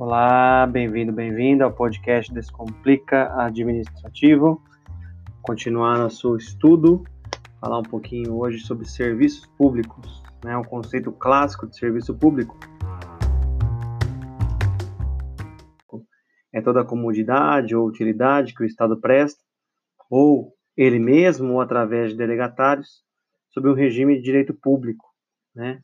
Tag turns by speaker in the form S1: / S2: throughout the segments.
S1: Olá, bem-vindo, bem-vinda ao podcast Descomplica Administrativo. Continuar nosso estudo, falar um pouquinho hoje sobre serviços públicos, né, o conceito clássico de serviço público. É toda a comodidade ou utilidade que o Estado presta, ou ele mesmo ou através de delegatários, sob um regime de direito público, né?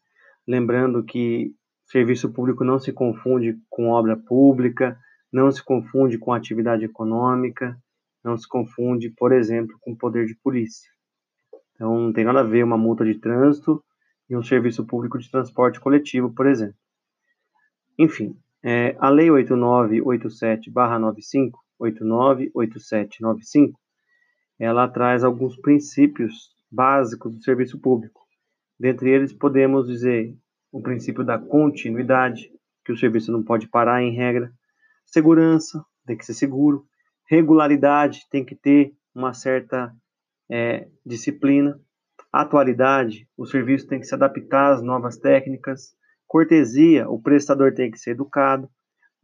S1: Lembrando que Serviço público não se confunde com obra pública, não se confunde com atividade econômica, não se confunde, por exemplo, com poder de polícia. Então, não tem nada a ver uma multa de trânsito e um serviço público de transporte coletivo, por exemplo. Enfim, é, a Lei 8987-95, 898795, ela traz alguns princípios básicos do serviço público. Dentre eles, podemos dizer o princípio da continuidade, que o serviço não pode parar em regra, segurança, tem que ser seguro, regularidade, tem que ter uma certa é, disciplina, atualidade, o serviço tem que se adaptar às novas técnicas, cortesia, o prestador tem que ser educado,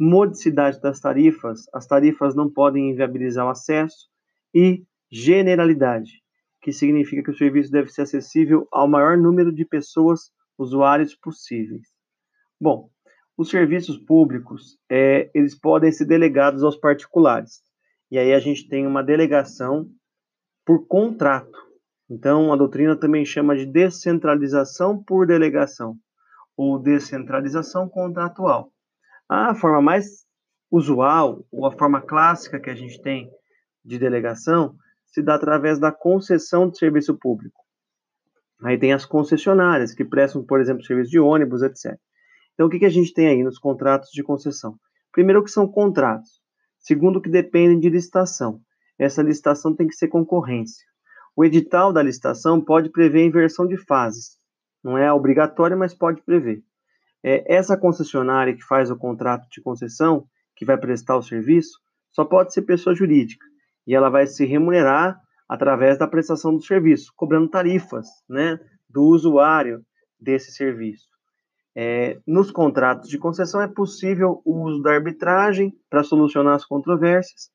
S1: modicidade das tarifas, as tarifas não podem inviabilizar o acesso, e generalidade, que significa que o serviço deve ser acessível ao maior número de pessoas usuários possíveis. Bom, os serviços públicos, é, eles podem ser delegados aos particulares. E aí a gente tem uma delegação por contrato. Então, a doutrina também chama de descentralização por delegação, ou descentralização contratual. A forma mais usual, ou a forma clássica que a gente tem de delegação, se dá através da concessão de serviço público. Aí tem as concessionárias, que prestam, por exemplo, serviço de ônibus, etc. Então, o que, que a gente tem aí nos contratos de concessão? Primeiro, que são contratos. Segundo, que dependem de licitação. Essa licitação tem que ser concorrência. O edital da licitação pode prever inversão de fases. Não é obrigatório, mas pode prever. É, essa concessionária que faz o contrato de concessão, que vai prestar o serviço, só pode ser pessoa jurídica. E ela vai se remunerar através da prestação do serviço, cobrando tarifas né, do usuário desse serviço. É, nos contratos de concessão é possível o uso da arbitragem para solucionar as controvérsias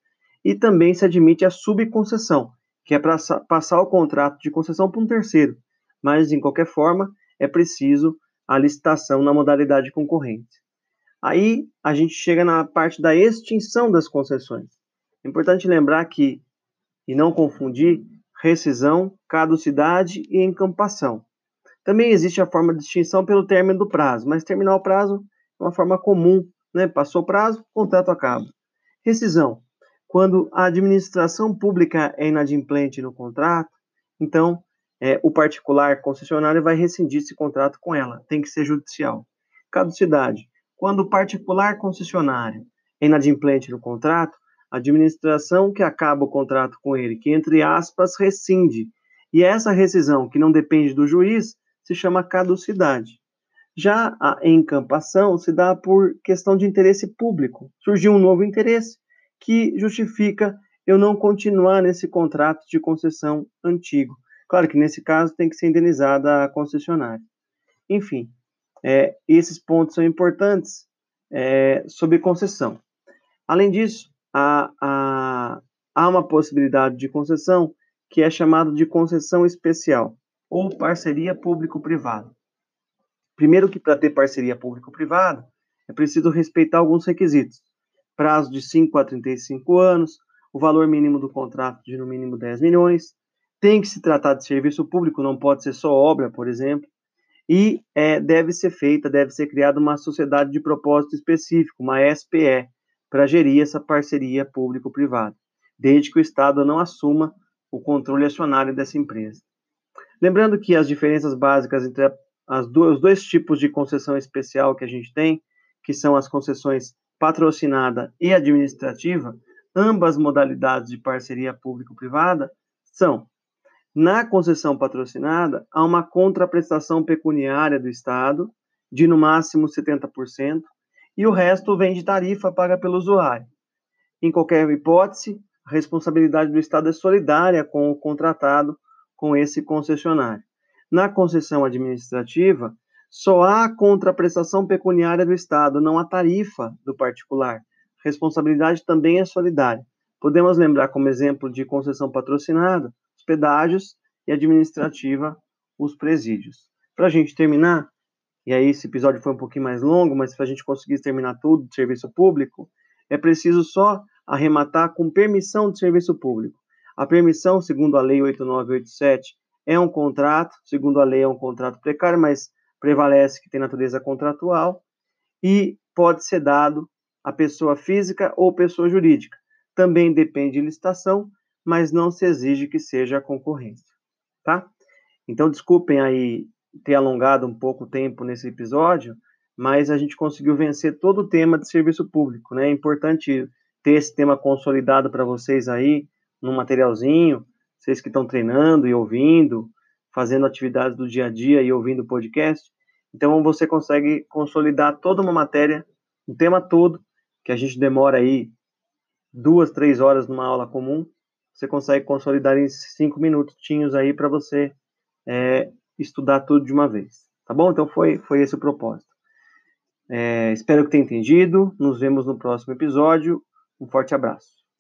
S1: e também se admite a subconcessão, que é para passar o contrato de concessão para um terceiro, mas, em qualquer forma, é preciso a licitação na modalidade concorrente. Aí a gente chega na parte da extinção das concessões. É importante lembrar que e não confundir rescisão, caducidade e encampação. Também existe a forma de extinção pelo término do prazo, mas terminar o prazo é uma forma comum, né? Passou o prazo, o contrato acaba. Rescisão, quando a administração pública é inadimplente no contrato, então é, o particular concessionário vai rescindir esse contrato com ela, tem que ser judicial. Caducidade, quando o particular concessionário é inadimplente no contrato, administração que acaba o contrato com ele, que entre aspas rescinde. E essa rescisão, que não depende do juiz, se chama caducidade. Já a encampação se dá por questão de interesse público. Surgiu um novo interesse que justifica eu não continuar nesse contrato de concessão antigo. Claro que nesse caso tem que ser indenizada a concessionária. Enfim, é, esses pontos são importantes é, sobre concessão. Além disso, há, há, há uma possibilidade de concessão que é chamada de concessão especial ou parceria público-privada. Primeiro que para ter parceria público-privada é preciso respeitar alguns requisitos. Prazo de 5 a 35 anos, o valor mínimo do contrato de no mínimo 10 milhões, tem que se tratar de serviço público, não pode ser só obra, por exemplo, e é, deve ser feita, deve ser criada uma sociedade de propósito específico, uma SPE, para gerir essa parceria público-privada, desde que o Estado não assuma o controle acionário dessa empresa. Lembrando que as diferenças básicas entre as duas, os dois tipos de concessão especial que a gente tem, que são as concessões patrocinada e administrativa, ambas modalidades de parceria público-privada, são na concessão patrocinada, há uma contraprestação pecuniária do Estado, de no máximo 70%, e o resto vem de tarifa paga pelo usuário. Em qualquer hipótese, a responsabilidade do Estado é solidária com o contratado com esse concessionário. Na concessão administrativa, Só há contraprestação pecuniária do Estado, não há tarifa do particular. Responsabilidade também é solidária. Podemos lembrar como exemplo de concessão patrocinada, os pedágios e administrativa, os presídios. Para a gente terminar, e aí esse episódio foi um pouquinho mais longo, mas para a gente conseguir terminar tudo de serviço público, é preciso só arrematar com permissão de serviço público. A permissão, segundo a Lei 8987, é um contrato, segundo a lei é um contrato precário, mas prevalece que tem natureza contratual e pode ser dado a pessoa física ou pessoa jurídica. Também depende de licitação, mas não se exige que seja concorrência, tá? Então, desculpem aí ter alongado um pouco o tempo nesse episódio, mas a gente conseguiu vencer todo o tema de serviço público, né? É importante ter esse tema consolidado para vocês aí, num materialzinho, vocês que estão treinando e ouvindo, fazendo atividades do dia a dia e ouvindo podcast. Então, você consegue consolidar toda uma matéria, um tema todo, que a gente demora aí duas, três horas numa aula comum, você consegue consolidar em cinco minutinhos aí para você é, estudar tudo de uma vez. Tá bom? Então, foi, foi esse o propósito. É, espero que tenha entendido. Nos vemos no próximo episódio. Um forte abraço.